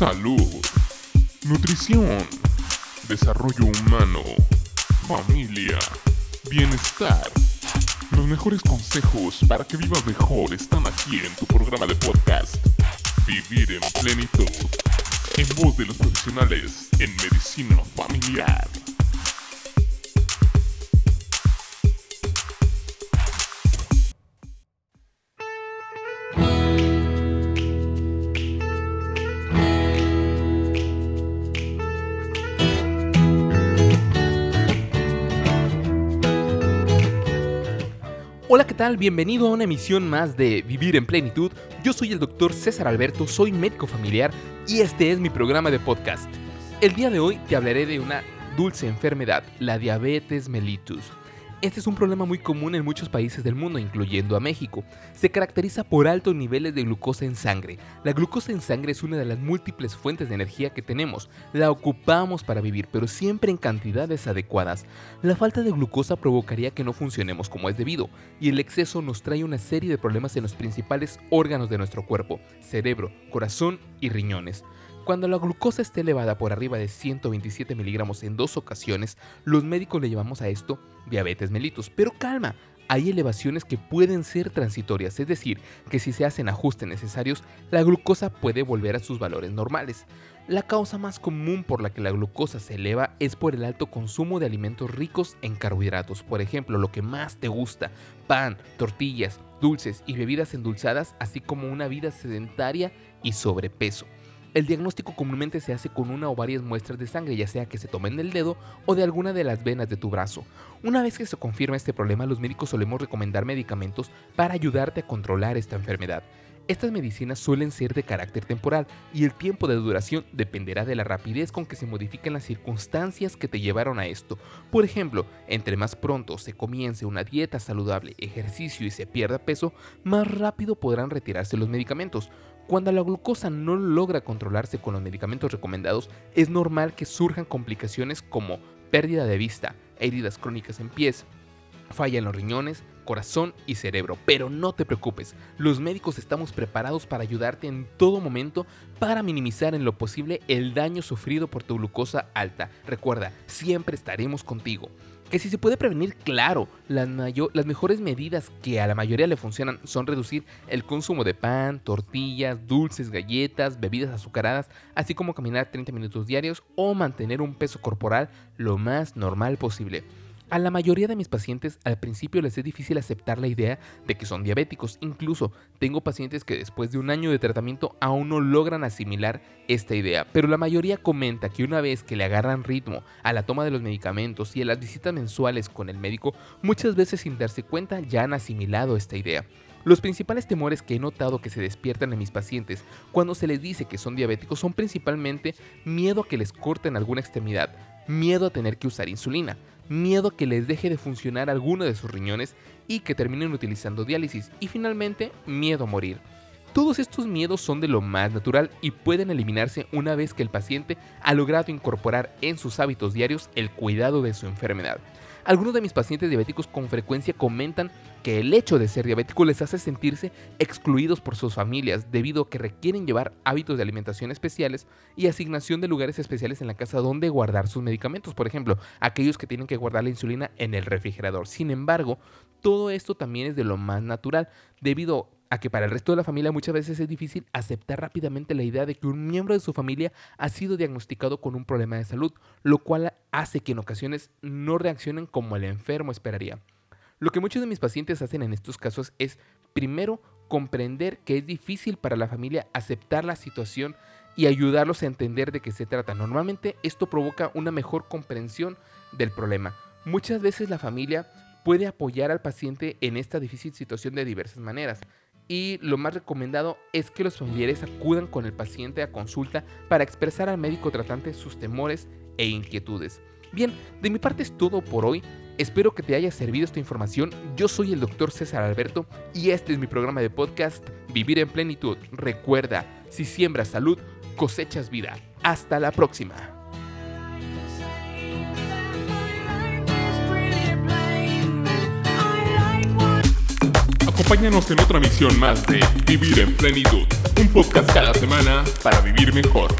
salud, nutrición, desarrollo humano, familia, bienestar. Los mejores consejos para que vivas mejor están aquí en tu programa de podcast. Vivir en plenitud. En voz de los profesionales en medicina familiar. Hola, ¿qué tal? Bienvenido a una emisión más de Vivir en Plenitud. Yo soy el doctor César Alberto, soy médico familiar y este es mi programa de podcast. El día de hoy te hablaré de una dulce enfermedad, la diabetes mellitus. Este es un problema muy común en muchos países del mundo, incluyendo a México. Se caracteriza por altos niveles de glucosa en sangre. La glucosa en sangre es una de las múltiples fuentes de energía que tenemos. La ocupamos para vivir, pero siempre en cantidades adecuadas. La falta de glucosa provocaría que no funcionemos como es debido, y el exceso nos trae una serie de problemas en los principales órganos de nuestro cuerpo, cerebro, corazón y riñones. Cuando la glucosa esté elevada por arriba de 127 miligramos en dos ocasiones, los médicos le llamamos a esto diabetes mellitus. Pero calma, hay elevaciones que pueden ser transitorias, es decir, que si se hacen ajustes necesarios, la glucosa puede volver a sus valores normales. La causa más común por la que la glucosa se eleva es por el alto consumo de alimentos ricos en carbohidratos, por ejemplo, lo que más te gusta, pan, tortillas, dulces y bebidas endulzadas, así como una vida sedentaria y sobrepeso. El diagnóstico comúnmente se hace con una o varias muestras de sangre, ya sea que se tomen del dedo o de alguna de las venas de tu brazo. Una vez que se confirma este problema, los médicos solemos recomendar medicamentos para ayudarte a controlar esta enfermedad. Estas medicinas suelen ser de carácter temporal y el tiempo de duración dependerá de la rapidez con que se modifiquen las circunstancias que te llevaron a esto. Por ejemplo, entre más pronto se comience una dieta saludable, ejercicio y se pierda peso, más rápido podrán retirarse los medicamentos. Cuando la glucosa no logra controlarse con los medicamentos recomendados, es normal que surjan complicaciones como pérdida de vista, heridas crónicas en pies, falla en los riñones, corazón y cerebro. Pero no te preocupes, los médicos estamos preparados para ayudarte en todo momento para minimizar en lo posible el daño sufrido por tu glucosa alta. Recuerda, siempre estaremos contigo. Que si se puede prevenir, claro, las, mejores medidas que a la mayoría le funcionan son reducir el consumo de pan, tortillas, dulces, galletas, bebidas azucaradas, así como caminar 30 minutos diarios o mantener un peso corporal lo más normal posible. A la mayoría de mis pacientes al principio les es difícil aceptar la idea de que son diabéticos. Incluso tengo pacientes que después de un año de tratamiento aún no logran asimilar esta idea. Pero la mayoría comenta que una vez que le agarran ritmo a la toma de los medicamentos y a las visitas mensuales con el médico, muchas veces sin darse cuenta ya han asimilado esta idea. Los principales temores que he notado que se despiertan en mis pacientes cuando se les dice que son diabéticos son principalmente miedo a que les corten alguna extremidad, miedo a tener que usar insulina, miedo que les deje de funcionar alguno de sus riñones y que terminen utilizando diálisis y finalmente miedo a morir. Todos estos miedos son de lo más natural y pueden eliminarse una vez que el paciente ha logrado incorporar en sus hábitos diarios el cuidado de su enfermedad. Algunos de mis pacientes diabéticos con frecuencia comentan que el hecho de ser diabético les hace sentirse excluidos por sus familias debido a que requieren llevar hábitos de alimentación especiales y asignación de lugares especiales en la casa donde guardar sus medicamentos, por ejemplo, aquellos que tienen que guardar la insulina en el refrigerador. Sin embargo, todo esto también es de lo más natural debido a que para el resto de la familia muchas veces es difícil aceptar rápidamente la idea de que un miembro de su familia ha sido diagnosticado con un problema de salud, lo cual hace que en ocasiones no reaccionen como el enfermo esperaría. Lo que muchos de mis pacientes hacen en estos casos es, primero, comprender que es difícil para la familia aceptar la situación y ayudarlos a entender de qué se trata. Normalmente esto provoca una mejor comprensión del problema. Muchas veces la familia puede apoyar al paciente en esta difícil situación de diversas maneras y lo más recomendado es que los familiares acudan con el paciente a consulta para expresar al médico tratante sus temores e inquietudes. Bien, de mi parte es todo por hoy. Espero que te haya servido esta información. Yo soy el doctor César Alberto y este es mi programa de podcast Vivir en Plenitud. Recuerda, si siembras salud, cosechas vida. Hasta la próxima. Acompáñanos en otra misión más de Vivir en Plenitud. Un podcast cada semana para vivir mejor.